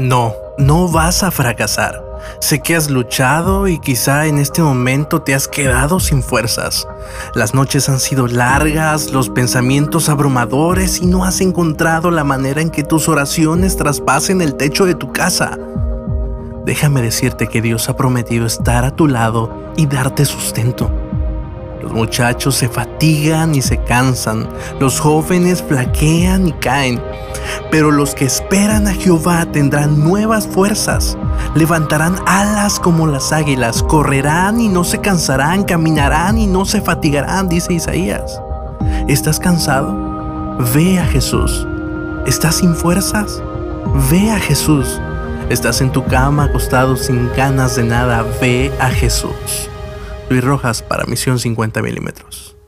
No, no vas a fracasar. Sé que has luchado y quizá en este momento te has quedado sin fuerzas. Las noches han sido largas, los pensamientos abrumadores y no has encontrado la manera en que tus oraciones traspasen el techo de tu casa. Déjame decirte que Dios ha prometido estar a tu lado y darte sustento. Los muchachos se fatigan y se cansan, los jóvenes flaquean y caen, pero los que esperan a Jehová tendrán nuevas fuerzas, levantarán alas como las águilas, correrán y no se cansarán, caminarán y no se fatigarán, dice Isaías. ¿Estás cansado? Ve a Jesús. ¿Estás sin fuerzas? Ve a Jesús. ¿Estás en tu cama acostado sin ganas de nada? Ve a Jesús. Luis Rojas para Misión 50 milímetros.